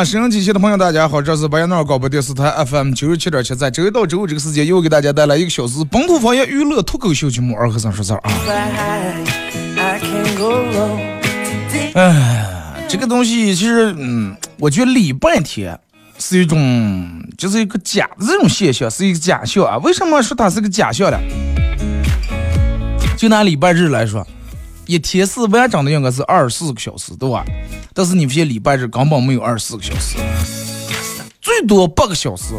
啊，收音机前的朋友，大家好，这是白彦淖尔广播电视台 FM 九十七点七，在周一到周五这个时间，又给大家带来一个小时本土方言娱乐脱口秀节目《二和尚说事儿》啊。哎，这个东西其实，嗯，我觉得礼拜天是一种，就是一个假的这种现象，是一个假象啊。为什么说它是个假象呢？就拿礼拜日来说。一天是完整的应该是二十四个小时，对吧？但是你发现礼拜日根本没有二十四个小时，最多八个小时。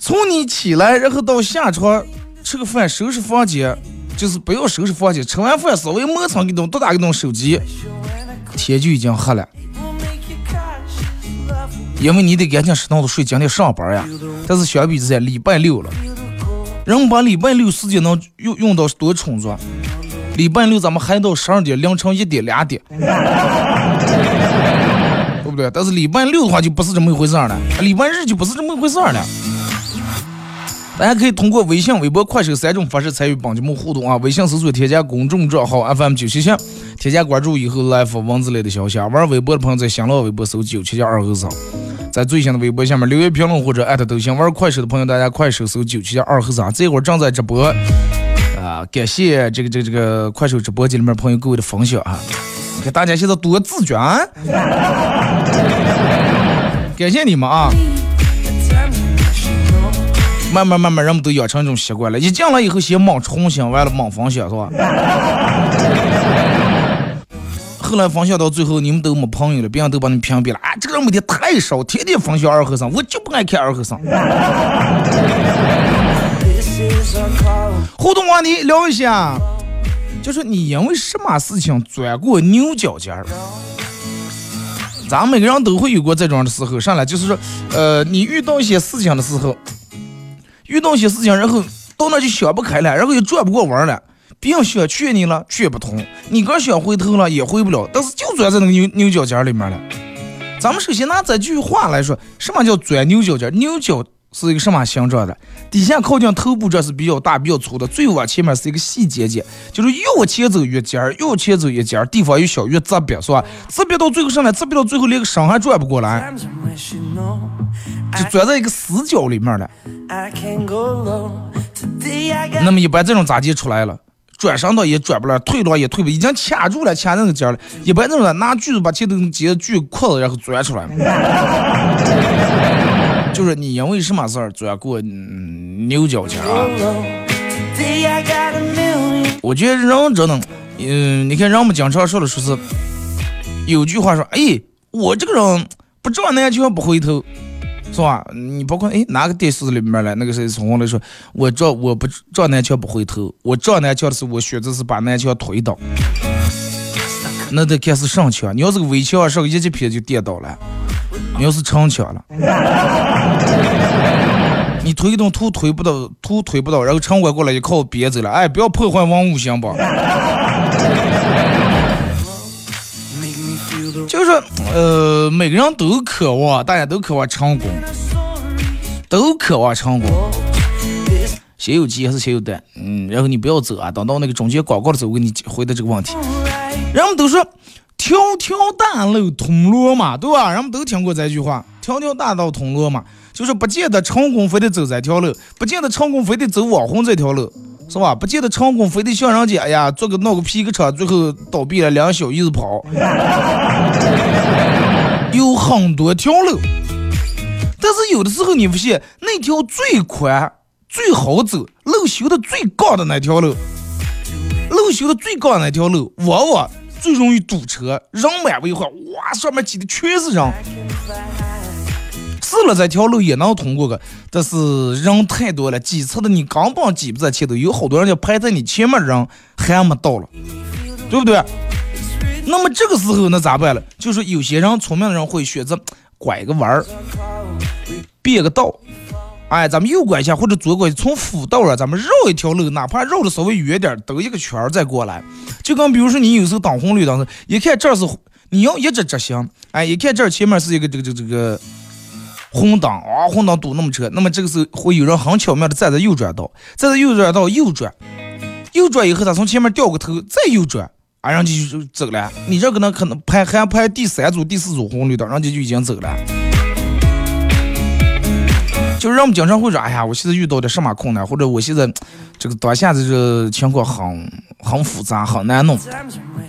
从你起来，然后到下床吃个饭、收拾房间，就是不要收拾房间，吃完饭稍微磨蹭一动，多打一动手机，天就已经黑了。因为你得赶紧适当的睡，今天上班呀。但是相比之下，礼拜六了，人把礼拜六时间能用用到多充足。礼拜六咱们还到十二点、凌晨一点、两点，对不对？但是礼拜六的话就不是这么一回事儿了，礼拜日就不是这么一回事儿了。大家可以通过微信、微博、快手三种方式参与本节目互动啊！微信搜索添加公众账号 FM 九七七，添加关注以后来发文字类的消息。啊玩微博的朋友在新浪微博搜九七七二和尚，在最新的微博下面留言评论或者艾特都行。玩快手的朋友，大家快手搜九七七二和尚，这会儿正在直播。啊，感谢这个这个这个快手直播间里面朋友各位的分享啊！你看大家现在多自觉啊！感谢你们啊！慢慢慢慢，人们都养成一种习惯了，一进来以后先猛吃红心，完了猛分享是吧？后来分享到最后，你们都没朋友了，别人都把你屏蔽了啊！这个人每天太少，天天分享二和尚，我就不爱看二和尚。互动话题聊一下，就是你因为什么事情钻过牛角尖儿？咱每个人都会有过这种的时候，上来就是说，呃，你遇到一些事情的时候，遇到一些事情，然后到那就想不开了，然后又转不过弯了，别人想劝你了，劝不通，你刚想回头了，也回不了，但是就钻在那个牛牛角尖里面了。咱们首先拿这句话来说，什么叫钻牛角尖？牛角。是一个什么形状的？底下靠近头部这是比较大、比较粗的，最往前面是一个细尖尖，就是越往前走越尖儿，越前走越尖儿，地方越小越直瘪，是吧？直瘪到最后上来，直瘪到最后连个身还转不过来，就钻在一个死角里面了。那么一般这种咋接出来了？转身倒也转不了，退倒也退不，已经卡住了，卡那个尖了。一般这种拿锯子把前头尖锯扩了，然后钻出来。就是你因为什么事儿钻过牛角尖啊？我觉得人真的，嗯，你看人们经常说的说是，有句话说，哎，我这个人不撞南墙不回头，是吧？你包括哎哪个电视里面来那个谁从我来说，我撞我不撞南墙不回头，我撞南墙的时候我选择是把南墙推倒，那得看是上墙，你要是个围墙上一级片就跌倒了。你要是逞强了，你推动图推不到，图推不到，然后城管过来一靠别走了，哎，不要破坏文物行不？就是呃，每个人都渴望，大家都渴望成功，都渴望成功。先有鸡还是先有蛋？嗯，然后你不要走啊，等到那个中间广告的时候，我给你回答这个问题。人们都说。条条大路通罗马，对吧？人们都听过这句话。条条大道通罗马，就是不见得成功非得走这条路，不见得成功非得走网红这条路，是吧？不见得成功，非得像人家，哎呀，做个闹个皮革厂，最后倒闭了，两小姨子跑。有很多条路，但是有的时候你发现，那条最宽、最好走、路修的最高的那条路，路修的最高的那条路，往往最容易堵车，人满为患。哇，上面挤的全是人。是了，这条路也能通过个，但是人太多了，挤车的你根本挤不在前头，有好多人就排在你前面人还没到了，对不对？那么这个时候那咋办了？就是有些人聪明的人会选择拐个弯儿，变个道，哎，咱们右拐一下或者左拐，从辅道啊，咱们绕一条路，哪怕绕的稍微远点，兜一个圈儿再过来。就跟比如说你有时候等红绿灯，一看这是你要一直直行，哎，一看这前面是一个这个这个这个。红灯啊，红灯堵那么车，那么这个时候会有人很巧妙的站在右转道，站在右转道右转，右转以后他从前面掉个头再右转，啊，人家就走了。你这个呢可能排还排第三组、第四组红绿灯，人家就已经走了。就是人们经常会说，哎呀，我现在遇到的什么困难，或者我现在这个当下的这个情况很很复杂，很难弄。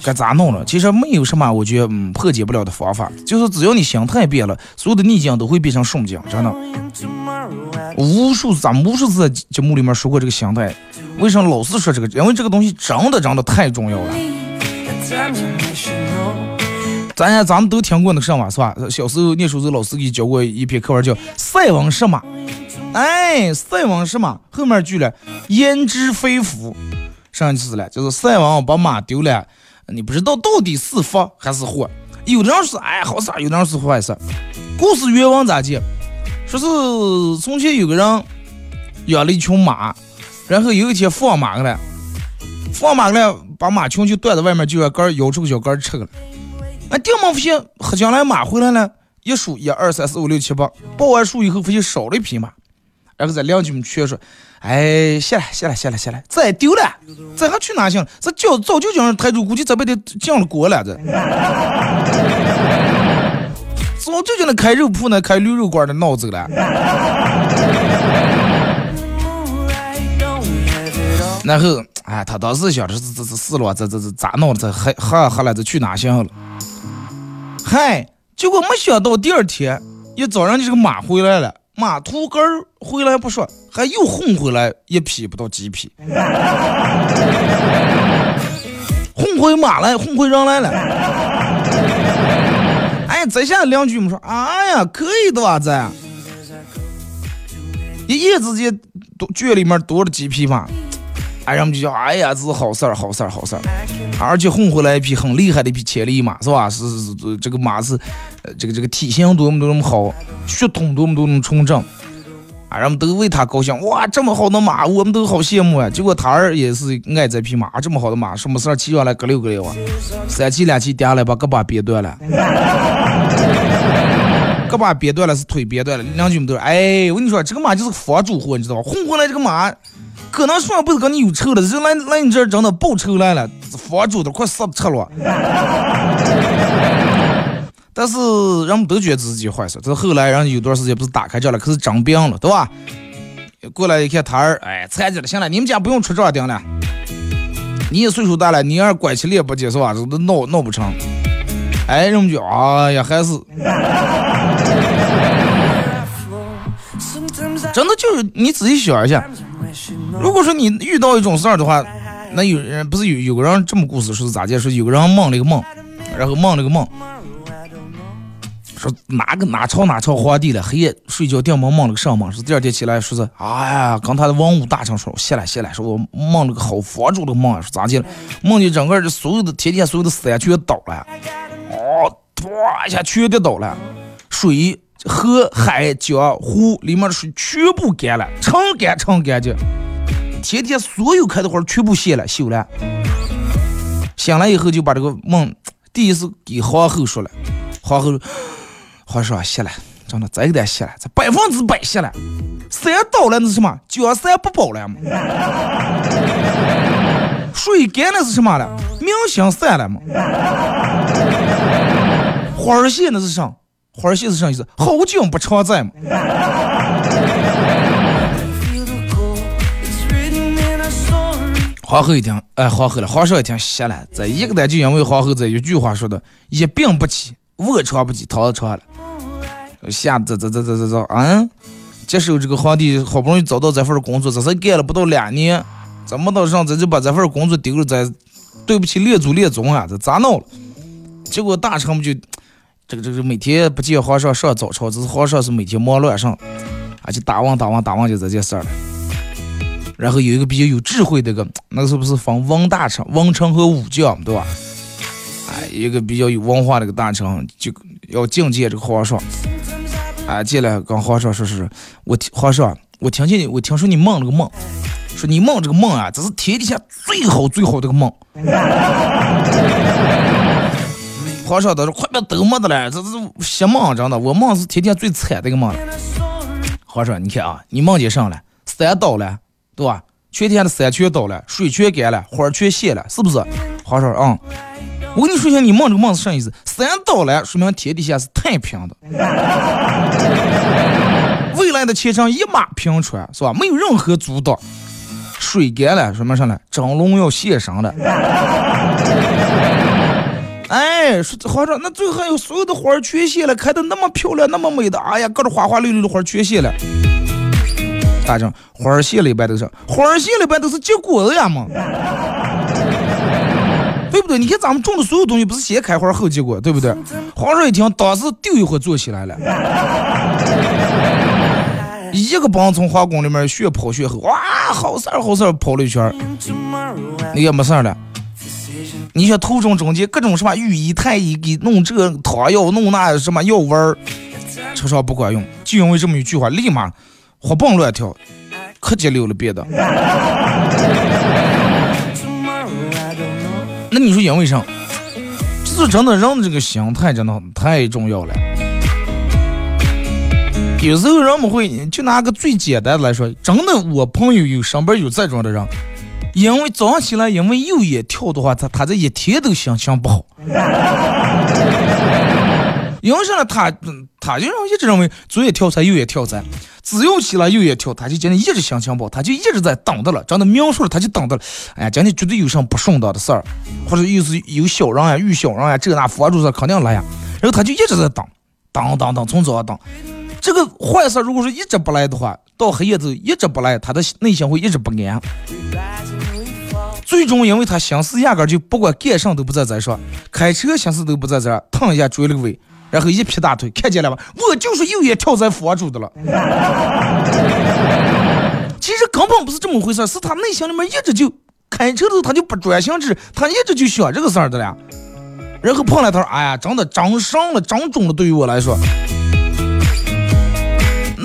该咋弄了？其实没有什么，我觉得嗯破解不了的方法，就是只要你心态变了，所有的逆境都会变成顺境，真的。无数咱无数次在节目里面说过这个心态，为什么老是说这个？因为这个东西真的真的太重要了。咱家咱们都听过那个什么，是吧？小时候念书时候老师给教过一篇课文叫《塞翁失马》，哎，塞翁失马后面句了“焉知非福”，啥意思了？就是塞翁把马丢了。你不知道到底是福还是祸，有的人是哎好事，有的人是坏事。故事原文咋讲？说是从前有个人养了一群马，然后有一天放马了，放马了，把马群就断在外面，就要根摇出个小杆吃了。哎，掉毛发现喝将来马回来了，一数一二三四五六七八，报完数以后发现少了一匹马，然后在邻居们劝说。哎，下来，下来，下来，下来，这丢了，这还去哪行？这叫早就叫人抬住，估计这辈子降了锅了，这。早就叫那开肉铺、那开驴肉馆的闹走了。然后，哎，他当时想着这这这死了，这这这咋弄？这还还还了？这去哪行了？嗨，结果没想到第二天一早上，就这个马回来了。马秃根儿回来不说，还又哄回来一匹不到几匹，哄回马来，哄回人来了。哎，再下两句们说，哎呀，可以的吧？这一夜之间，多圈里面多了几匹马。哎，人们就叫，哎呀，这是好事儿，好事儿，好事儿。而且混回来一匹很厉害的一匹千里马，是吧？是是是，这个马是，呃，这个这个体型多么多么好，血统多么多么纯正，啊，人们都为他高兴。哇，这么好的马，我们都好羡慕啊。结果他儿也是爱这匹马，这么好的马，什么事儿骑上来咯溜咯溜啊，三骑两骑跌下来把胳膊别断了，胳膊别断了是腿别断了。邻居们都说，哎，我跟你说，这个马就是房主货，你知道吧？混回来这个马。可能上辈子跟你有仇了，就来来你这儿真的报仇来了，房主都快死吃了。但是人们都觉得自己坏事。这后来人有段时间不是打开这了，可是长病了，对吧？过来一看他儿，哎，残疾了。行了，你们家不用出账丁了。你也岁数大了，你要是拐起来也不接是吧？这都闹闹不成。哎，人们就哎呀，还是。真的就是你仔细想一下。如果说你遇到一种事儿的话，那有人不是有有个人这么故事说是咋介？说有个人梦了一个梦，然后梦了个梦，说哪个哪朝哪朝皇帝了，黑夜睡觉定梦梦了个什么？说第二天起来说是，哎呀，刚他的文武大臣说，谢了谢了，说我梦了个好佛祖的梦，说咋的？梦见整个这所有的天天所有的山全倒了，哦，唰一下全跌倒了，水。河海江湖里面的水全部干了，成干成干净。天天所有开的花全部谢了，休了。醒来以后就把这个梦第一次给皇后说了，皇后，皇上谢了，真的再给他谢了，这百分之百谢了。山倒了那是什么？江山不保了嘛？水干了是什么了？民心散了嘛？花儿谢那是啥？花儿谢是啥意思？好景不常在嘛。皇后一听，哎，皇后了，皇上一听，歇了，这一个单就因为皇后这一句话说的，一病不起，卧床不起，躺床了，吓这这这这这这，嗯，接受这个皇帝好不容易找到这份工作，这才干了不到两年，怎么到上这就把这份工作丢了？这对不起列祖列宗啊，这咋闹了？结果大臣们就这个这个每天不见皇上上早朝，只是皇上是每天忙乱上，而且打望打望打望就这件事儿了。然后有一个比较有智慧的个，那是不是分文大臣、文臣和武将，对吧？哎，一个比较有文化的一个大臣就要觐见这个皇上，哎，进来跟皇上说是，我听皇上，我听见你，我听说你梦了个梦，说你梦这个梦啊，这是天底下最好最好的个梦。皇上都说快别都没的了，这这邪梦，真的，我梦是天天最惨的一个梦。皇上，你看啊，你梦见上了，山倒了。对吧？全天的山全倒了，水全干了，花全谢了，是不是？皇上啊，我跟你说一下，你梦这个梦是啥意思？山倒了，说明天底下是太平的，未来的前程一马平川，是吧？没有任何阻挡。水干了，说明啥呢？蒸笼要现上了。哎，说皇上，那最后还有所有的花儿全谢了，开的那么漂亮，那么美的，哎呀，各种花花绿绿的花儿全谢了。大正花儿谢了一般都是花儿谢了一般都是结果子呀嘛，对不对？你看咱们种的所有东西不是先开花后结果，对不对？皇上一听，当时丢一回坐起来了，一个帮从皇宫里面血跑血后，哇，好事儿好事儿跑了一圈，你也没事儿了。你像途中中间各种什么御医太医给弄这汤药弄那什么药丸儿，吃上不管用，就因为这么一句话，立马。活蹦乱跳，可激溜了，别的。那你说因为啥？就是真的，人的这个心态真的太重要了。有时候人们会就拿个最简单的来说，真的，我朋友有上边有这种的人，因为早上起来因为右眼跳的话，他他这一天都心情不好。因为啥呢？他他就一直认为左眼跳财，右眼跳财。只要起来右眼跳，他就今天一直想情不好，他就一直在等着了。真的描述了，他就等着了。哎呀，今天绝对有什么不顺当的事儿，或者又是有小人呀、遇小人呀，这那佛主事肯定来呀。然后他就一直在等，等等等，从早上等。这个坏事如果说一直不来的话，到黑夜都一直不来，他的内心会一直不安。最终，因为他心思压根儿就不管干啥都不在这说，开车心思都不在这儿，腾一下追了个尾。然后一劈大腿，看见了吧？我就是右眼跳在佛主的了。其实根本不是这么回事，是他内心里面一直就开车的时候他就不专心致，他一直就想这个事儿的了。然后碰了他说：“哎呀，真的长上了，长肿了，对于我来说。”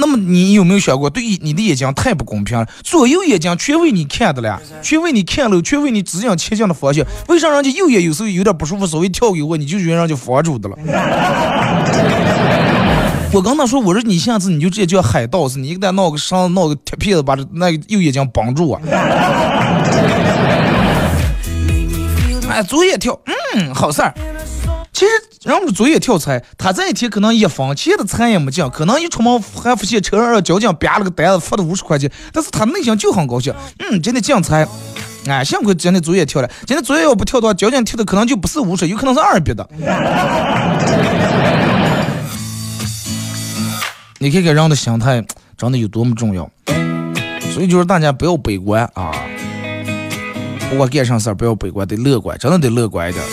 那么你有没有想过，对你的眼睛太不公平了？左右眼睛全为你看的了，全为你看了，全为你指引前进的方向。为啥人家右眼有时候有点不舒服，稍微跳给我，你就觉得人家佛住的了？我刚才说，我说你下次你就直接叫海盗似的，你给他闹个绳，闹个铁片子，把这那个右眼睛绑住啊！哎，左眼跳，嗯，好事儿。其实。人们左眼跳财，他这一天可能一分钱的财也没进，可能一出门还发现车上交警编了个单子，罚了五十块钱，但是他内心就很高兴。嗯，今天进财，哎，幸亏今天左眼跳了，今天左眼要不跳的话，交警贴的可能就不是五十，有可能是二百的。你看看人的心态真的有多么重要，所以就是大家不要悲观啊，不管干啥事儿不要悲观，得乐观，真的得乐观一点。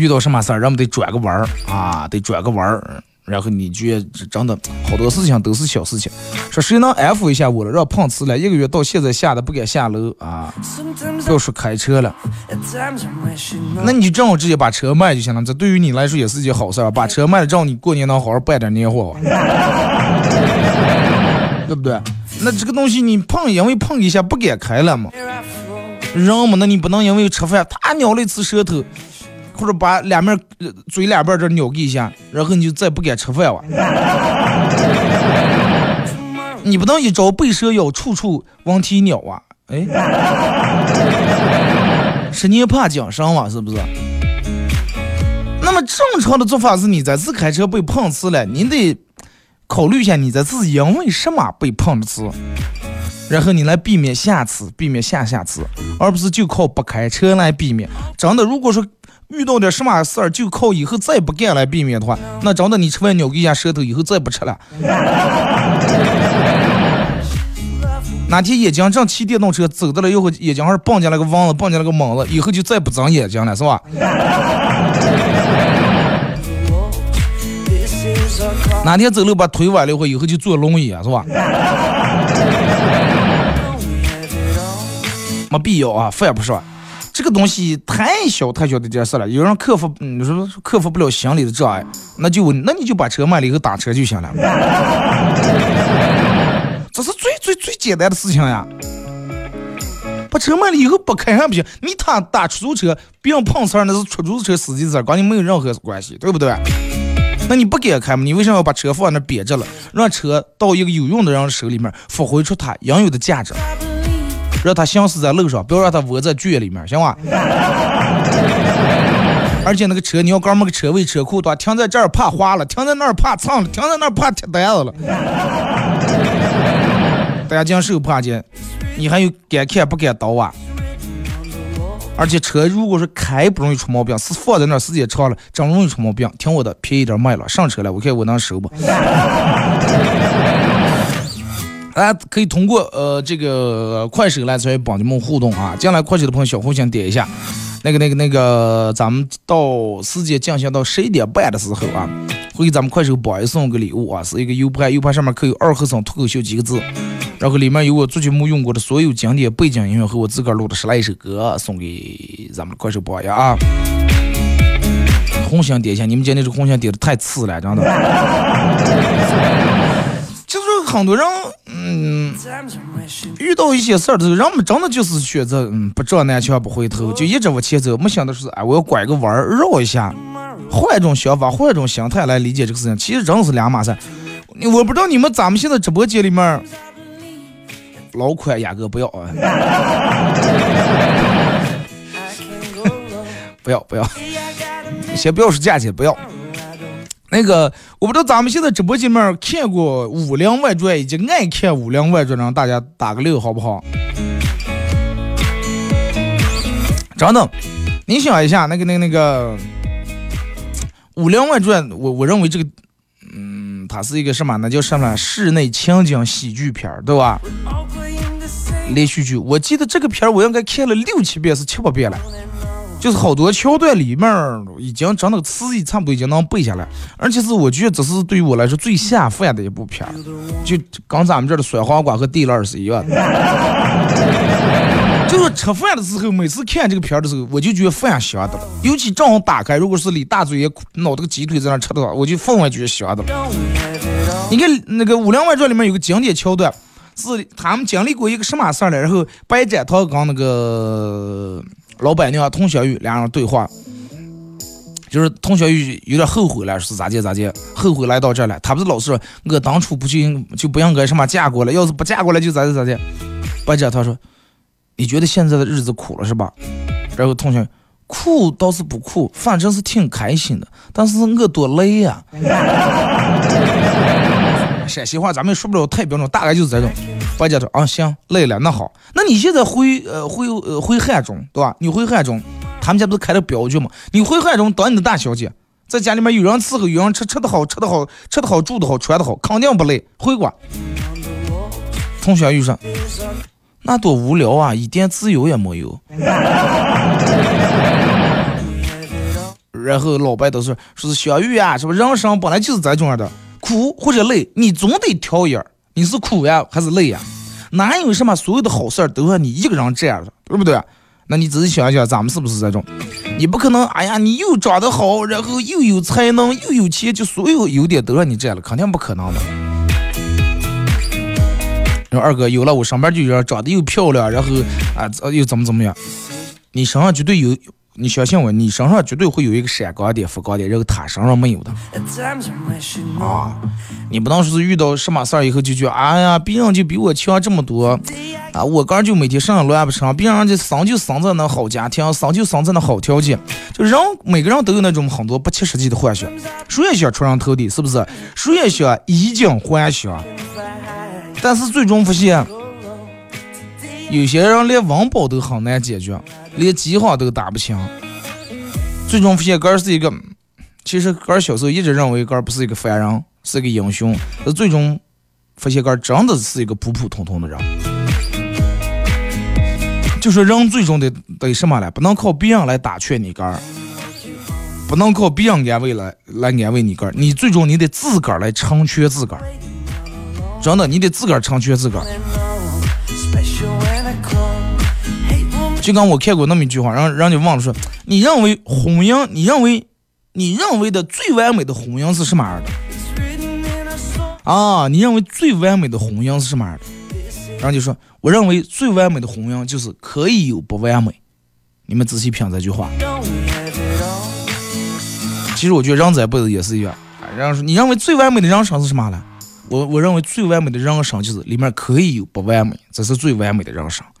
遇到什么事儿，人们得转个弯儿啊，得转个弯儿，然后你觉得真的好多事情都是小事情。说谁能安抚一下我了？让碰瓷了一个月，到现在吓得不敢下楼啊！要说开车了，那你就正好直接把车卖就行了。这对于你来说也是件好事儿，把车卖了，让你过年能好好办点年货，对不对？那这个东西你碰，因为碰一下不敢开了嘛。人嘛，那你不能因为吃饭他咬了一次舌头。或者把两面嘴两边这扭给一下，然后你就再不敢吃饭了。你不能一朝被蛇咬，处处闻啼鸟啊！哎，十年怕井绳嘛，是不是？那么正常的做法是你这次开车被碰瓷了，你得考虑一下，你这次因为什么被碰的瓷？然后你来避免下次，避免下下次，而不是就靠不开车来避免。真的，如果说遇到点什么事儿，就靠以后再不干来避免的话，那真的你吃完咬一下舌头，以后再不吃了。哪天眼睛正骑电动车走到了以后，眼睛上蹦进来个网子，蹦进来个猛子，以后就再不长眼睛了，是吧？哪天走路把腿崴了以后，以后就坐轮椅啊，是吧？没必要啊，犯不说。这个东西太小太小的点事了，有人克服，你说克服不了心理的障碍，那就那你就把车卖了以后打车就行了。这是最最最简单的事情呀！把车卖了以后不开还不行，你他打出租车，别人碰瓷儿那是出租车司机的事，跟你没有任何关系，对不对？那你不给开吗？你为什么要把车放那憋着了，让车到一个有用的人手里面，发挥出它应有的价值，让他行驶在路上，不要让他窝在圈里面，行吧？而且那个车，你要搞么个车位车库，话，停在这儿怕滑了，停在那儿怕蹭了，停在那儿怕贴单子了。大家讲手怕劲，你还有敢看不敢倒啊？而且车如果是开不容易出毛病，是放在那儿时间长了，真容易出毛病。听我的，便宜点卖了，上车了，我看我能收不？大家可以通过呃这个快手来参与帮你们互动啊！进来快手的朋友小红心点一下，那个那个那个，咱们到时间进行到十一点半的时候啊。会给咱们快手榜一送个礼物啊，是一个 U 盘，U 盘上面刻有“二和尚脱口秀”几个字，然后里面有我最近没用过的所有经典背景音乐和我自个儿录的十来首歌，送给咱们快手榜一啊。红心点一下，你们今天这红心点的太次了，真的。就是很多人，嗯，遇到一些事儿的时候，人们真的就是选择，嗯，不撞南墙不回头，就一直往前走，没想到是，哎，我要拐个弯儿绕一下。换一种想法，换一种心态来理解这个事情，其实真的是两码事。我不知道你们咱们现在直播间里面，老款雅阁不要啊，不要不要，先不要说价钱，不要。那个我不知道咱们现在直播间里面看过《武林外传》以及爱看《武林外传》的，大家打个六好不好？张等，你想一下，那个那个那个。《武林外传》，我我认为这个，嗯，它是一个什么？那叫什么？室内情景喜剧片儿，对吧？连续剧，我记得这个片儿我应该看了六七遍，是七八遍了。就是好多桥段里面已经真的词义差不多已经能背下来，而且是我觉得这是对于我来说最下饭的一部片儿，就跟咱们这儿的酸黄瓜和地烂是一样的。就是吃饭的时候，每次看这个片儿的时候，我就觉得饭香的了。尤其正好打开，如果是李大嘴也脑这个鸡腿在那吃的话，我就分外觉得香的了。你看那个《武林外传》里面有个经典桥段，是他们经历过一个什么事儿呢？然后白展堂跟那个老板娘佟小玉两人对话，就是佟小玉有点后悔了，是咋介咋介，后悔来到这了。他不是老是说我当初不就就不应该什么嫁过来，要是不嫁过来就咋介咋介。白展堂说。你觉得现在的日子苦了是吧？然后同学，苦倒是不苦，反正是挺开心的。但是我多累呀！陕西话咱们说不了太标准，大概就是这种。白家说啊，行，累了，那好，那你现在回呃回呃回汉中对吧？你回汉中，他们家不是开了镖局吗？你回汉中当你的大小姐，在家里面有人伺候，有人吃，吃的好，吃的好，吃的好，住的好，穿的好，肯定不累。回过，同学遇上。那多无聊啊，一点自由也没有。然后老白都是说是小玉啊，什么人生本来就是这种样的，苦或者累，你总得挑一儿。你是苦呀还是累呀？哪有什么所有的好事儿都让你一个人这样的，对不对？那你仔细想想，咱们是不是这种？你不可能，哎呀，你又长得好，然后又有才能，又有钱，就所有优点都让你占了，肯定不可能的。然后二哥有了，我上班就有人，长得又漂亮，然后啊又怎么怎么样？你身上绝对有，你相信我，你身上绝对会有一个闪光点、发光点，然后他身上没有的。啊，你不能说是遇到什么事儿以后就觉得，哎呀，别人就比我强这么多，啊，我刚就每天上乱不成，别人就生就生在那好家庭，生就生在那好条件，就人每个人都有那种很多不切实际的幻想，谁也想出人头地，是不是？谁也想衣锦还乡。但是最终发现，有些人连温饱都很难解决，连饥荒都打不清。最终发现，哥是一个，其实哥小时候一直认为哥不是一个凡人，是个英雄。但最终发现，哥真的是一个普普通通的人。就说人最终得得什么了？不能靠别人来打劝你哥，不能靠别人安慰来来安慰你哥，你最终你得自个儿来成全自个儿。真的，你得自个儿成全自个儿。就刚我看过那么一句话，让让你忘了说，你认为婚姻，你认为你认为的最完美的婚姻是什么样的？啊，你认为最完美的婚姻是什么样的？然后就说，我认为最完美的婚姻就是可以有不完美。你们仔细品这句话。其实我觉得人这辈子也是一样。然后说，你认为最完美的人生是什么呢？我我认为最完美的人生就是里面可以有不完美，这是最完美的人生。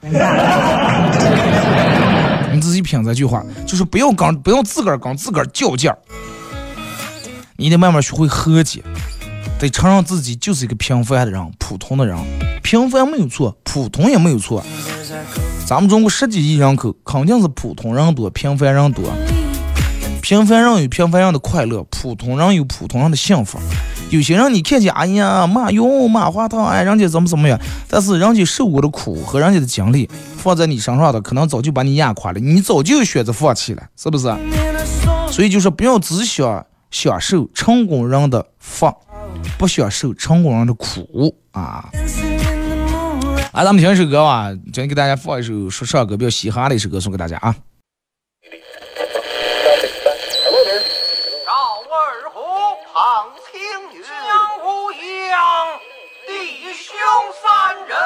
你自己品这句话，就是不要跟不要自个儿跟自个儿较劲儿，你得慢慢学会和解，得承认自己就是一个平凡的人，普通的人，平凡没有错，普通也没有错。咱们中国十几亿人口，肯定是普通人多，平凡人多。平凡人有平凡人的快乐，普通人有普通人的幸福。有些人你看见，哎呀，马云、马化腾，哎，人家怎么怎么样？但是人家受过的苦和人家的经历放在你身上的，可能早就把你压垮了，你早就选择放弃了，是不是？所以就是不要只想享受成功人的福，不享受成功人的苦啊！来，咱们听一首歌吧，今天给大家放一首说唱歌，比较嘻哈的一首歌，送给大家啊。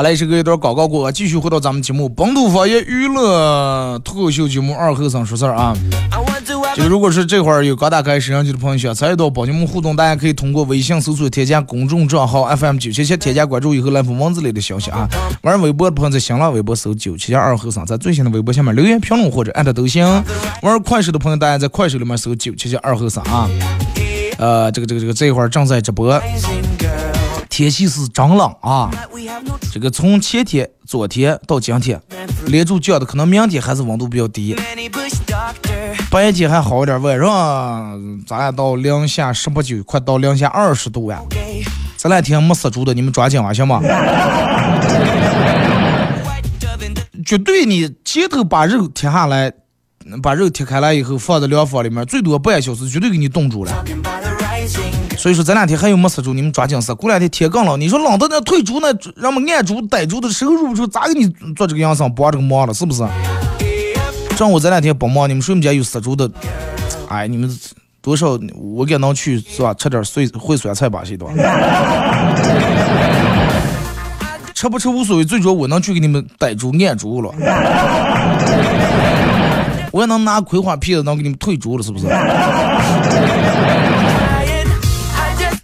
好嘞，这个一段广告过，继续回到咱们节目《本土方言娱乐脱口秀节目》二后生说事儿啊。就如果是这会儿有刚打开摄像机的朋友想参与到宝节目互动，大家可以通过微信搜索添加公众账号 FM 九七七，添加关注以后来发文字类的消息啊。玩微博的朋友在新浪微博搜九七七二后生，在最新的微博下面留言评论或者艾特都行。玩快手的朋友，大家在快手里面搜九七七二后生啊。呃，这个这个这个这会儿正在直播。天气是真冷啊！这个从前天、昨天到今天，连住降的，可能明天还是温度比较低。白天还好一点，晚上咱俩到零下十八九，快到零下二十度呀！这两天没死猪的，你们抓紧啊，行吗？绝对你前头把肉贴下来，把肉贴开来以后放在凉房里面，最多半小时，绝对给你冻住了。所以说这两天还有没死猪，你们抓紧死。过两天天更冷，你说冷的那退猪那让们按猪逮猪的时候入不出，咋给你做这个养生帮这个忙了？是不是？正我这两天不忙，你们谁们家有死猪的？哎，你们多少我给能去是吧？吃点碎烩酸菜吧，西多。吃不吃无所谓，最主要我能去给你们逮猪按猪了。我也能拿葵花皮子能给你们退猪了，是不是？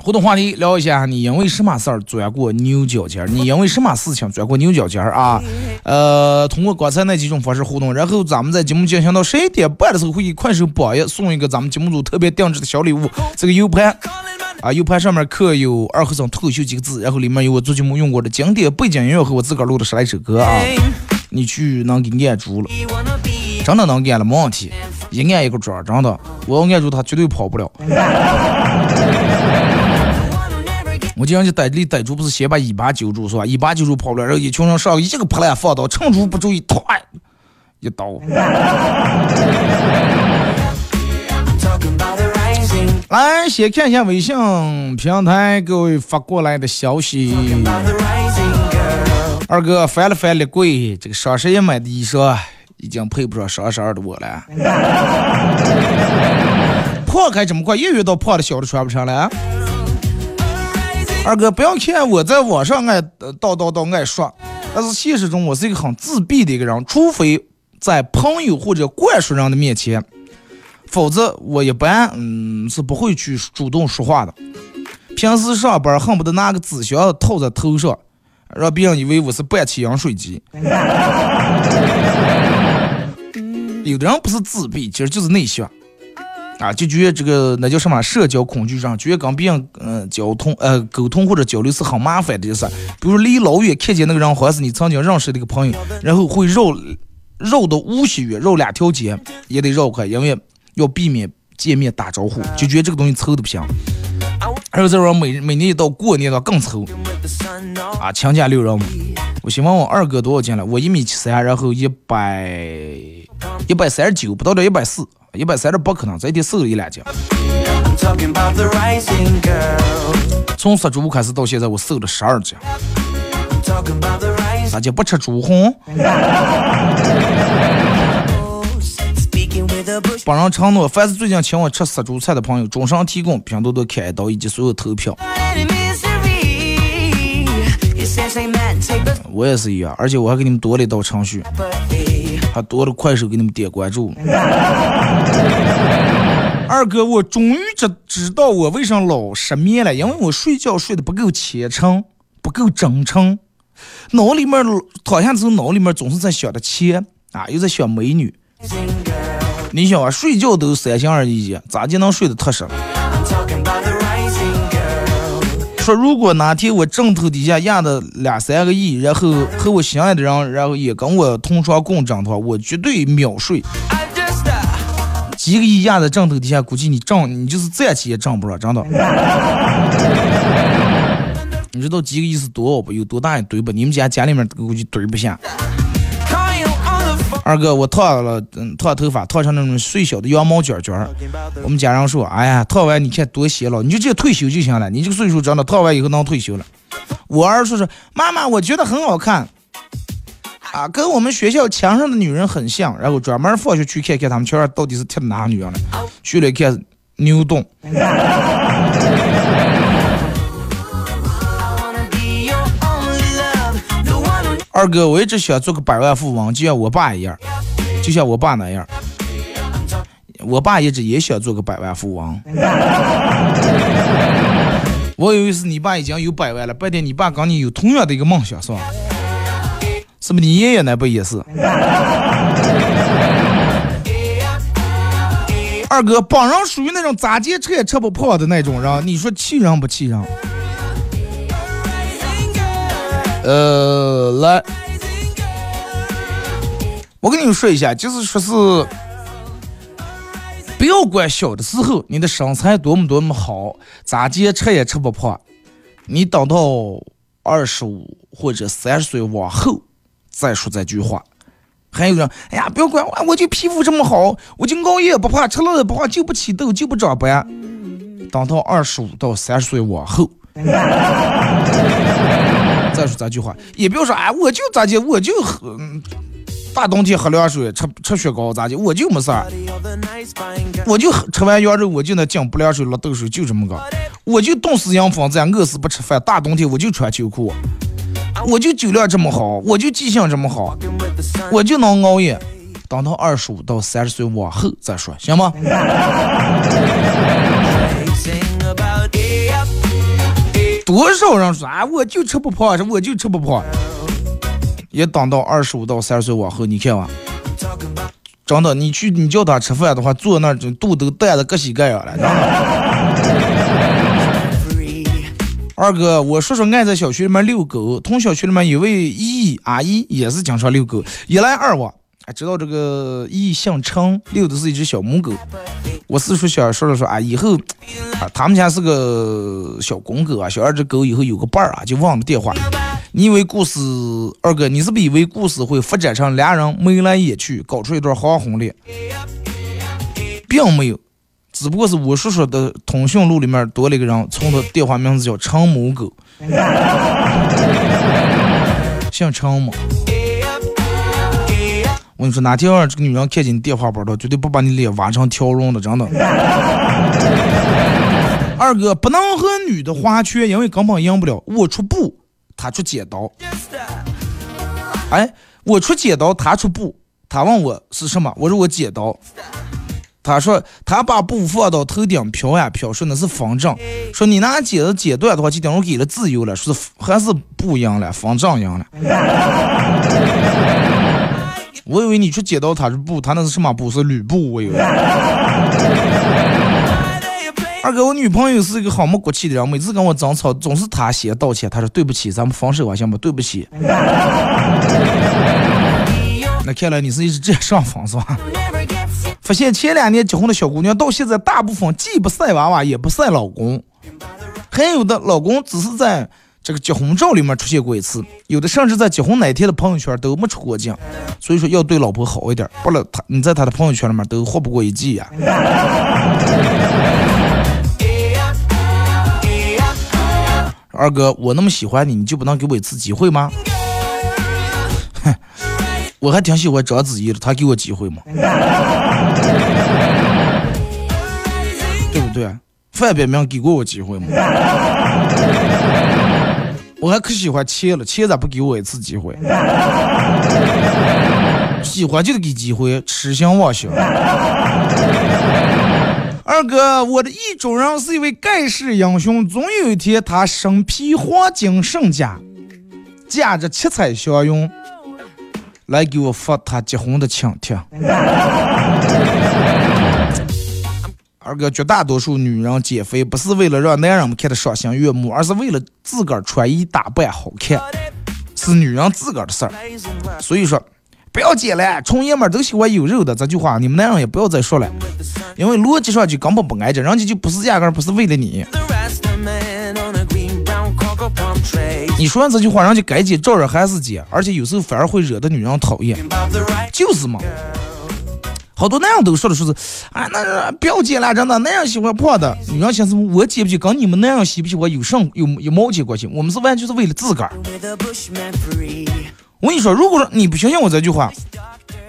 互动话题聊一下，你因为什么事儿钻过牛角尖儿？你因为什么事情钻过牛角尖儿啊？呃，通过刚才那几种方式互动，然后咱们在节目进行到十一点半的时候，会给快手榜一送一个咱们节目组特别定制的小礼物，这个 U 盘啊，U 盘上面刻有“二和尚脱口秀”几个字，然后里面有我做节目用过的经典背景音乐和我自个儿录的十来首歌啊，你去能给按住了，真的能按了，没问题，一按一个准，真的，我要按住他绝对跑不了。我经常就逮离逮住，不是先把尾巴揪住是吧？尾巴揪住跑不了，然后一群人上一个破烂放倒，趁住不注意，突一刀。来，先看一下微信平台各位发过来的消息。二哥翻了翻了柜，这个双十一买的衣裳已经配不上双十二的我了。破开这么快，又遇到破的小的穿不上了。二哥，不要看我在网上爱叨叨叨爱说，但是现实中我是一个很自闭的一个人，除非在朋友或者灌输人的面前，否则我一般嗯是不会去主动说话的。平时上班恨不得拿个纸箱套在头上，让别人以为我是半气饮水机。有的人不是自闭，其实就是内向。啊，就觉得这个那叫什么社交恐惧症，觉得跟别人嗯交通呃沟通或者交流是很麻烦的就是。比如离老远看见那个人，好像是你曾经认识的一个朋友，然后会绕绕到无锡远，绕两条街也得绕开，因为要避免见面打招呼，就觉得这个东西凑的不行。还有这种每每年一到过年了更凑啊，强加六人。我先问问二哥多少斤了？我一米七三，然后一百一百三十九，不到这一百四。一百三十八可能，这一天瘦了一两斤。从杀猪开始到现在，我瘦了十二斤。大家不吃猪红？本人承诺，凡是最近请我吃杀猪菜的朋友，终身提供拼多多开刀以及所有投票。我也是一样，而且我还给你们多了一道程序。还多了快手给你们点关注。二哥，我终于知知道我为啥老失眠了，因为我睡觉睡得不够虔诚，不够真诚，脑里面躺下之后脑里面总是在想着钱啊，又在想美女。你想啊，睡觉都三心二意，咋就能睡得踏实？说如果哪天我枕头底下压的两三个亿，然后和我心爱的人，然后也跟我同床共枕的话，我绝对秒睡。几个亿压在枕头底下，估计你挣你就是站起也挣不着，真的。你知道几个亿是多少不？有多大一堆不？你们家家里面估计堆不下。二哥，我烫了，嗯，烫头发，烫成那种碎小的羊毛卷卷儿。我们家人说，哎呀，烫完你看多显老，你就直接退休就行了。你这个岁数真的，烫完以后能退休了。我儿说是，妈妈，我觉得很好看，啊，跟我们学校墙上的女人很像。然后专门放学去看看他们墙上到底是贴的哪个女人了。去了看牛洞。二哥，我一直想做个百万富翁，就像我爸一样，就像我爸那样。我爸一直也想做个百万富翁。我以为是你爸已经有百万了，半天你爸跟你有同样的一个梦想，是吧？是不是你爷爷那不也是？二哥，帮人属于那种咋接车也车不破的那种人，你说气人不气人？呃，来，我跟你们说一下，就是说是，不要管小的时候你的身材多么多么好，咋地吃也吃不破，你等到二十五或者三十岁往后再说这句话。还有人，哎呀，不要管我，我就皮肤这么好，我就熬夜不怕，吃了也不怕，就不起痘，就不长斑。等到二十五到三十岁往后。再说这句话，也不要说哎，我就咋地，我就喝大冬天喝凉水，吃吃雪糕咋地，我就没事儿。我就吃完羊肉，我就能进不凉水落豆水，就这么个。我就冻死羊房子，饿死不吃饭。大冬天我就穿秋裤，我就酒量这么好，我就记性这么好，我就能熬夜。等到二十五到三十岁往后再说，行吗？多少人说啊，我就吃不胖，我就吃不胖。也等到二十五到三十岁往后，你看吧，真的，你去你叫他吃饭的话，坐那儿就肚都带的各西各样了。二哥，我叔叔爱在小区里面遛狗，同小区里面有位姨阿姨也是经常遛狗，一来二往，哎，知道这个易姓陈，遛的是一只小母狗。我四叔想说了说啊，以后啊，他们家是个小公狗啊，小二只狗以后有个伴儿啊，就忘了电话。你以为故事，二哥，你是不是以为故事会发展成俩人眉来眼去，搞出一段黄昏恋？并没有，只不过是我叔叔的通讯录里面多了一个人，从他电话名字叫陈某狗，姓陈嘛。我跟你说，哪天这个女人看见你电话本了，绝对不把你脸挖成条绒的，真的。二哥不能和女的划拳，因为根本赢不了。我出布。他出剪刀，哎，我出剪刀，他出布。他问我是什么，我说我剪刀。他说他把布放到头顶飘呀飘，说那是风筝。说你拿剪子剪断的话，就等于给了自由了。说是还是布赢了，风筝赢了。我以为你出剪刀，他是布，他那是什么布？是吕布，我以为。二哥，我女朋友是一个好没骨气的人，每次跟我争吵，总是她先道歉。她说对不起，咱们分手吧，行吗？对不起。那看来你是一直这样上访是吧？发现前两年结婚的小姑娘，到现在大部分既不晒娃娃，也不晒老公，还有的老公只是在这个结婚照里面出现过一次，有的甚至在结婚那天的朋友圈都没出过镜。所以说要对老婆好一点，不然他你在他的朋友圈里面都活不过一季呀。二哥，我那么喜欢你，你就不能给我一次机会吗？哼，我还挺喜欢章子怡的，她给我机会吗？对不对？范冰冰给过我机会吗？我还可喜欢钱了，钱咋不给我一次机会？喜欢就得给机会，痴心妄想。二哥，我的意中人是一位盖世英雄，总有一天他身披黄金圣甲，驾着七彩祥云来给我发他结婚的请帖。二哥，绝大多数女人减肥不是为了让男人们看得赏心悦目，而是为了自个儿穿衣打扮好看，是女人自个儿的事儿。所以说。不要减了，纯爷们都喜欢有肉的。这句话你们男人也不要再说了，因为逻辑上就根本不挨着，人家就不是压根不是为了你。你说完这句话，人家该减照样还是减，而且有时候反而会惹得女人讨厌。就是嘛，好多男人都说的说是，啊，那不要减了，真的，男人喜欢胖的，女人想什么？我减不减跟你们男人喜不喜欢有甚有有毛钱关系？我们是完全是为了自个儿。我跟你说，如果说你不相信我这句话，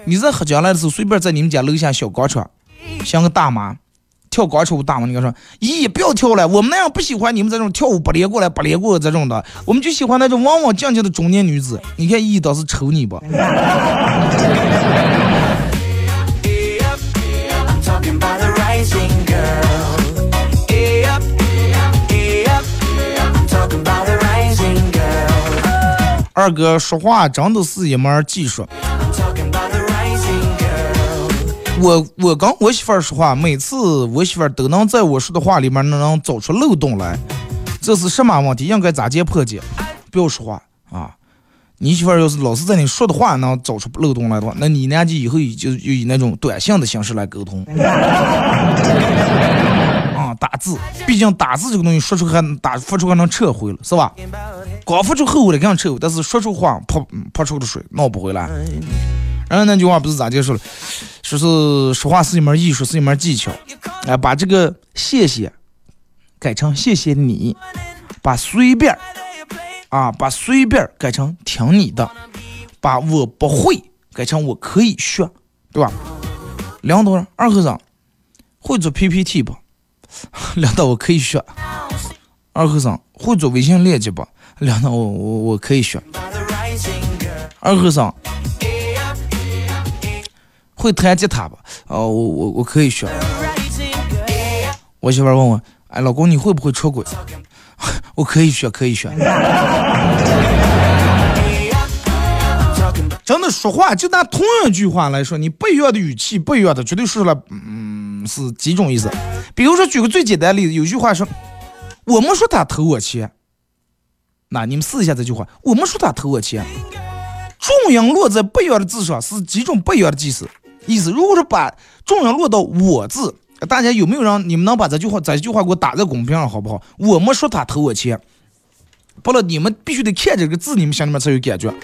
你在喝江来的时候，随便在你们家楼下小广场，像个大妈跳广场舞，大妈你跟说，咦，不要跳了，我们那样不喜欢你们这种跳舞不连过来不连过这种的，我们就喜欢那种稳稳静静的中年女子。你看姨当时瞅你不？二哥说话真的是一门技术。我我跟我媳妇儿说话，每次我媳妇儿都能在我说的话里面能找出漏洞来，这是什么问题？应该咋接破解？不要说话啊！你媳妇儿要是老是在你说的话能找出漏洞来的话，那你俩就以后就就以那种短信的形式来沟通。打字，毕竟打字这个东西说出还打发出还能撤回了，是吧？光发出后悔的肯定撤回，但是说出话泼泼出的水闹不回来。然后那句话不是咋结束了？说是说话是一门艺术，是一门技巧。哎，把这个谢谢改成谢谢你，把随便啊把随便改成听你的，把我不会改成我可以学，对吧？梁导二和尚会做 PPT 不？领导，我可以学。二和尚会做微信链接不？领导，我我我可以学。二和尚会弹吉他不？哦，我我我可以学。我媳妇问我，哎，老公你会不会出轨？我可以学，可以学。真的说话，就拿同样一句话来说，你不一样的语气，不一样的，绝对说出来，嗯，是几种意思。比如说，举个最简单的例子，有句话说，我们说他偷我钱。那你们试一下这句话，我们说他偷我钱。重音落在不一样的字上，是几种不一样的意思。意思，如果说把重音落到我字，大家有没有让你们能把这句话这句话给我打在公屏上，好不好？我们说他偷我钱。不了，你们必须得看这个字，你们心里面才有感觉。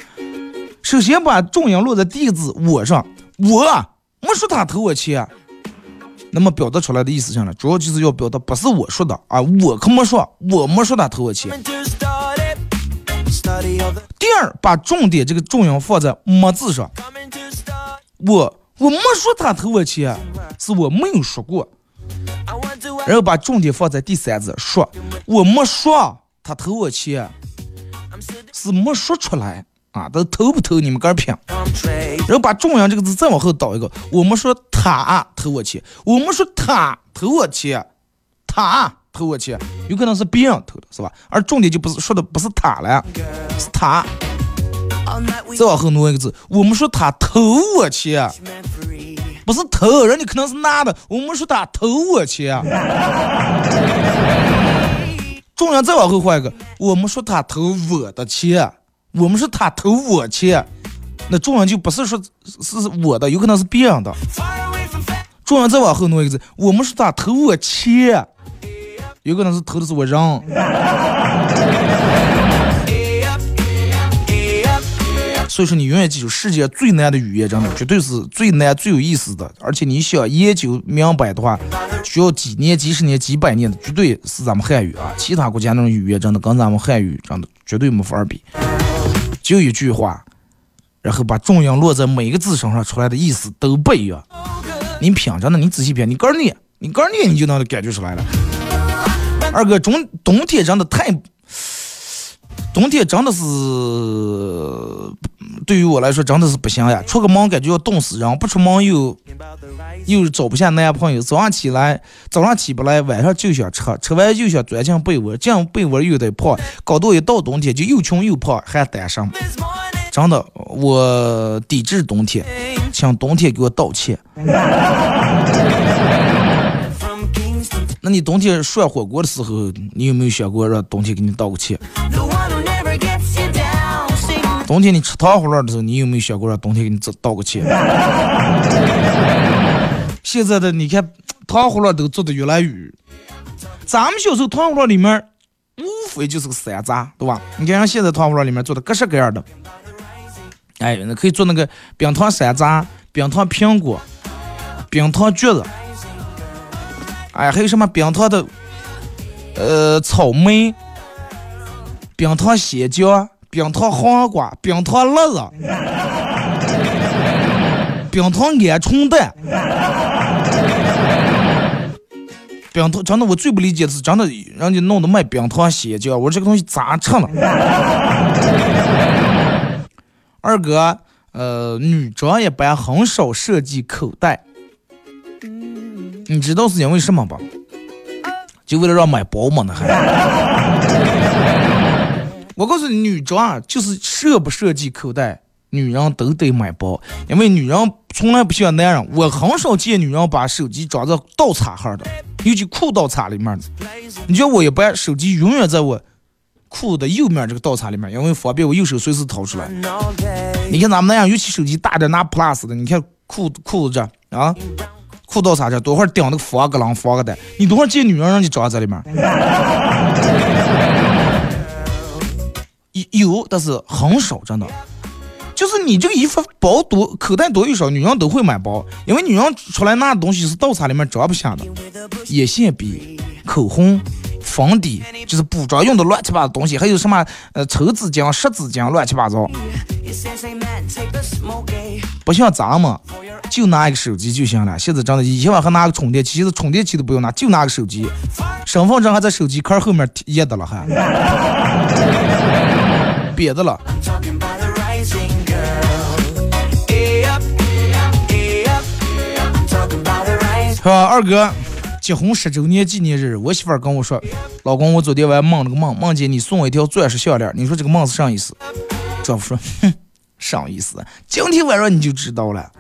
首先把重音落在第一个字“我”上，我没说他偷我钱，那么表达出来的意思上呢，主要就是要表达不是我说的啊，我可没说，我没说他偷我钱。第二，把重点这个重音放在“没”字上，我我没说他偷我钱，是我没有说过。然后把重点放在第三字“说”，我没说他偷我钱，是没说出来。啊，他偷不偷？你们个儿评。然后把重音这个字再往后倒一个，我们说他偷我钱，我们说他偷我钱，他偷我钱，有可能是别人偷的，是吧？而重点就不是说的不是他了，是他。再往后挪一个字，我们说他偷我钱，不是偷，人家可能是拿的，我们说他偷我钱。重音再往后换一个，我们说他偷我的钱。我们是他偷我钱，那中文就不是说是我的，有可能是别人的。中文再往后挪一个字，我们是他偷我钱，有可能是偷的是我人。所以说，你永远记住，世界最难的语言，真的绝对是最难、最有意思的。而且你想研究明白的话，需要几年、几十年、几百年的，绝对是咱们汉语啊。其他国家那种语言，真的跟咱们汉语真的绝对没法比。就一句话，然后把重音落在每一个字身上，出来的意思都不一样。你品着呢，你仔细品，你个念，你个念，你就能感觉出来了。二哥，冬冬天真的太，冬天真的是对于我来说真的是不行呀！出个门感觉要冻死人，不出门又又找不下男朋友。早上起来，早上起不来，晚上就想吃，吃完又想钻进被窝，进被窝又得泡，搞到一到冬天就又穷又胖，还单身。真的，我抵制冬天，请冬天给我道歉。那你冬天涮火锅的时候，你有没有想过让冬天给你道个歉？冬天你吃糖葫芦的时候，你有没有想过让冬天给你道个歉？现在的你看，糖葫芦都做的越来越……咱们小时候糖葫芦里面无非就是个山楂，对吧？你看现在糖葫芦里面做的各式各样的，哎，那可以做那个冰糖山楂、冰糖苹果、冰糖橘子。哎，还有什么冰糖的，呃，草莓、冰糖香蕉、冰糖黄瓜、冰糖乐子、冰糖鹌鹑蛋、冰糖，真的我最不理解的是，真的人家弄的卖冰糖鲜椒，我这个东西咋吃呢？二哥，呃，女装一般很少设计口袋。你知道是因为什么吧？就为了让买包嘛，那还。我告诉你，女装啊就是设不设计口袋，女人都得买包，因为女人从来不喜欢男人。我很少见女人把手机装在倒插盒的，尤其裤倒插里面的。你叫我一般，手机永远在我裤的右面这个倒插里面，因为方便我右手随时掏出来。你看咱们那样，尤其手机大点拿 Plus 的，你看裤裤子这啊。裤倒啥这？多会儿顶那个防个啷防个的？你多会见女人让你装在里面？有，但是很少，真的。就是你这个衣服包多，口袋多与少，女人都会买包，因为女人出来拿的东西是倒插里面装不下的。眼线笔、口红、粉底，就是补妆用的乱七八糟东西，还有什么呃抽纸巾、湿纸巾，乱七八糟。不像咱们。就拿一个手机就行了。现在真的，以前我还拿个充电器，现在充电器都不用拿，就拿个手机。身份证还在手机壳后面贴的了，还别的了。是吧，二哥？结婚十周年纪念日，我媳妇儿跟我说，老公，我昨天晚上梦了个梦，梦见你送我一条钻石项链，你说这个梦是啥意思？丈夫说，哼，啥意思？今天晚上你就知道了。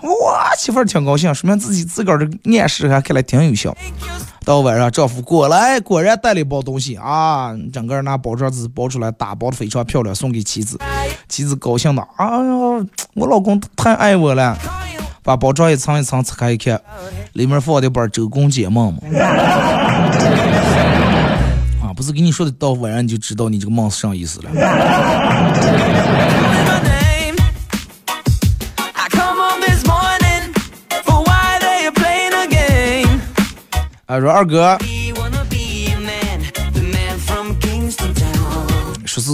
我媳妇儿挺高兴，说明自己自个儿的暗示还看来挺有效。到晚上，丈夫过来，果然带了一包东西啊，整个拿包装纸包出来，打包的非常漂亮，送给妻子。妻子高兴的，哎呦，我老公太爱我了。把包装一层一层拆开一看，里面放的本《周公解梦》嘛。啊，不是跟你说的，到晚上你就知道你这个梦是啥意思了。啊，说二哥，说是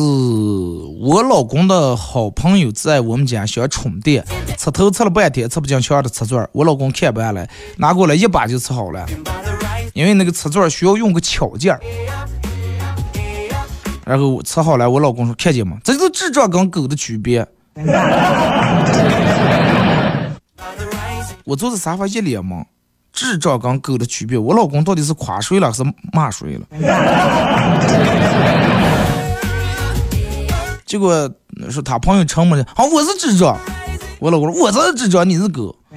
我老公的好朋友在我们家想充电，插头插了半天，插不进墙的插座，我老公看不下来，拿过来一把就插好了。因为那个插座需要用个巧劲儿，然后插好了，我老公说看见吗？这就是智障跟狗的区别。我坐在沙发一脸懵。智障跟狗的区别，我老公到底是夸谁了，还是骂谁了？结果说他朋友沉默了，好，我是智障。我老公说我是智障，你是狗。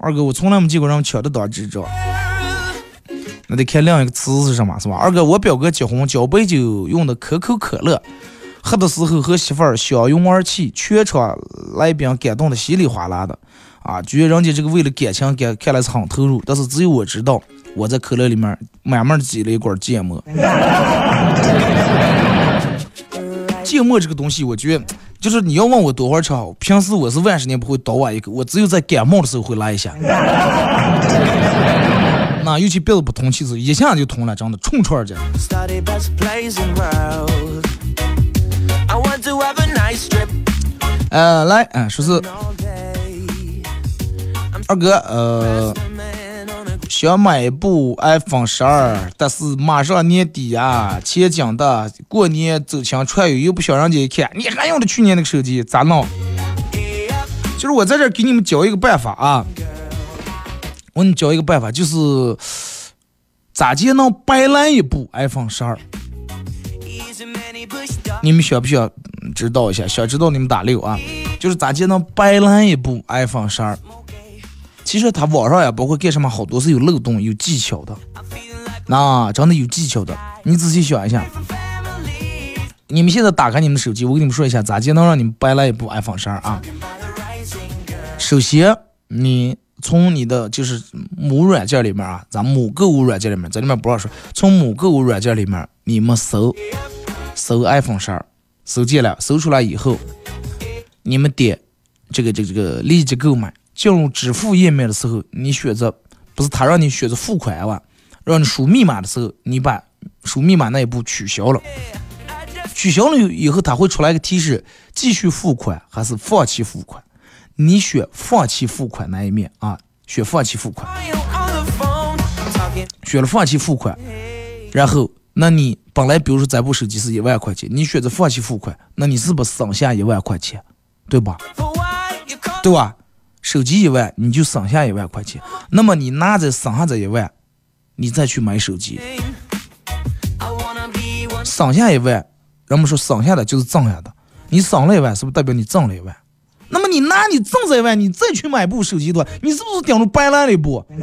二哥，我从来没见过人抢着当智障。那得看另一个词是什么，是吧？二哥，我表哥结婚交杯酒用的可口可乐，喝的时候和媳妇儿相拥而泣，全场来宾感动的稀里哗啦的。啊，觉得人家这个为了感情，感看来是很投入，但是只有我知道，我在可乐里面慢慢挤了一管芥末。芥末这个东西，我觉得就是你要问我多少吃好，平时我是万十年不会倒我一口，我只有在感冒的时候会来一下。那尤其鼻子不通气时，一下就通了，真的冲串儿着。呃，来，嗯，说是。二哥，呃，想买一部 iPhone 十二，但是马上年底啊，钱紧的，过年走亲串友又不想让人家一看，你还用的去年那个手机，咋弄？就是我在这给你们教一个办法啊，我给你教一个办法，就是咋就能白来一部 iPhone 十二？你们想不想知道一下？想知道你们打六啊？就是咋就能白来一部 iPhone 十二？其实它网上也包括干什么，好多是有漏洞、有技巧的。那真的有技巧的，你仔细想一下。你们现在打开你们的手机，我跟你们说一下，咋就能让你们白来一部 iPhone 十二啊？首先，你从你的就是母软件里面啊，咱母购物软件里面，在里面不让说，从母购物软件里面，你们搜搜 iPhone 十二，搜见了，搜出来以后，你们点这个这个这个立即购买。进入支付页面的时候，你选择不是他让你选择付款吧？让你输密码的时候，你把输密码那一步取消了。取消了以后，他会出来一个提示：继续付款还是放弃付款？你选放弃付款那一面啊，选放弃付款。选了放弃付款，然后那你本来比如说这部手机是一万块钱，你选择放弃付款，那你是不是省下一万块钱？对吧？对吧？手机一万，你就省下一万块钱。那么你拿着省下这一万，你再去买手机，省下一万，人们说省下的就是挣下的。你省了一万，是不是代表你挣了一万？那么你拿你挣这一万，你再去买部手机的话，你是不是顶着白烂了一步？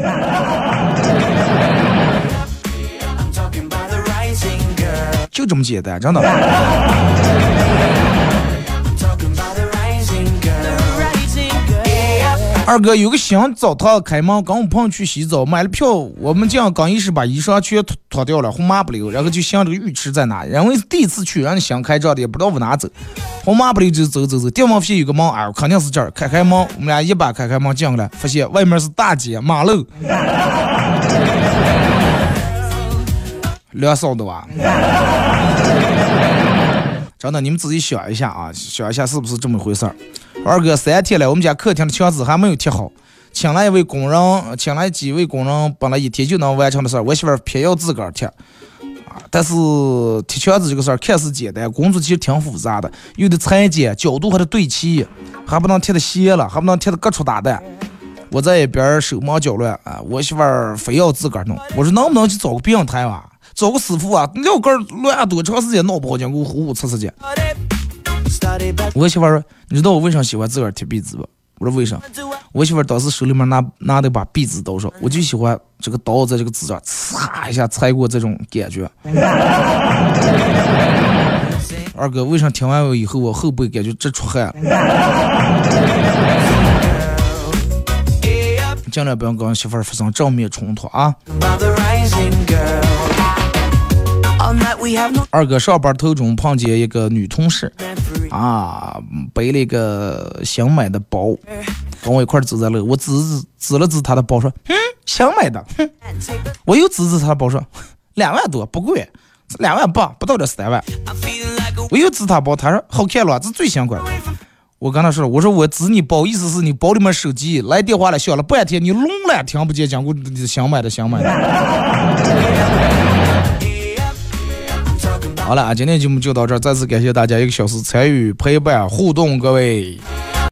就这么简单，真的。二哥有个新澡堂开门，跟我朋友去洗澡，买了票。我们进刚一时把衣裳全脱脱掉了，红抹不溜，然后就想这个浴池在哪，因为是第一次去，让你新开张的，也不知道往哪走。红抹不溜就走走走，电门发现有个门，哎，肯定是这儿。开开门，我们俩一把开开门进来，发现外面是大街马路，凉爽的哇！真的，你们自己想一下啊，想一下是不是这么回事儿？二哥，三天了，我们家客厅的墙纸还没有贴好，请来一位工人，请来几位工人，本来一天就能完成的事儿，我媳妇儿偏要自个儿贴，啊，但是贴墙纸这个事儿看似简单，工作其实挺复杂的，又得裁剪，角度还得对齐，还不能贴的斜了，还不能贴的各处打蛋，我在一边手忙脚乱啊，我媳妇儿非要自个儿弄，我说能不能去找个病台啊，找个师傅啊，撂根乱多长时间闹不好，讲给我呼呼擦擦去。我媳妇儿说，你知道我为啥喜欢自个儿贴壁纸不？我说为啥？我媳妇儿当时手里面拿拿的把壁纸刀上，我就喜欢这个刀在这个纸上擦一下擦过这种感觉。二哥，为啥听完我以后我后背感觉直出汗？尽量不要跟媳妇儿发生正面冲突啊！二哥上班途中碰见一个女同事，啊，背了一个新买的包，跟我一块儿走在路，我指指指了指他的包说，嗯，新买的，哼，我又指指他的包说，两万多不贵，两万八不到这三万，我又指他包，他说好看了，这最新款。我跟他说了，我说我指你包，意思是你包里面手机来电话了，响了半天，你聋了听不见，讲过想买的想买的。好了，今天节目就到这儿，再次感谢大家一个小时参与陪伴互动，各位。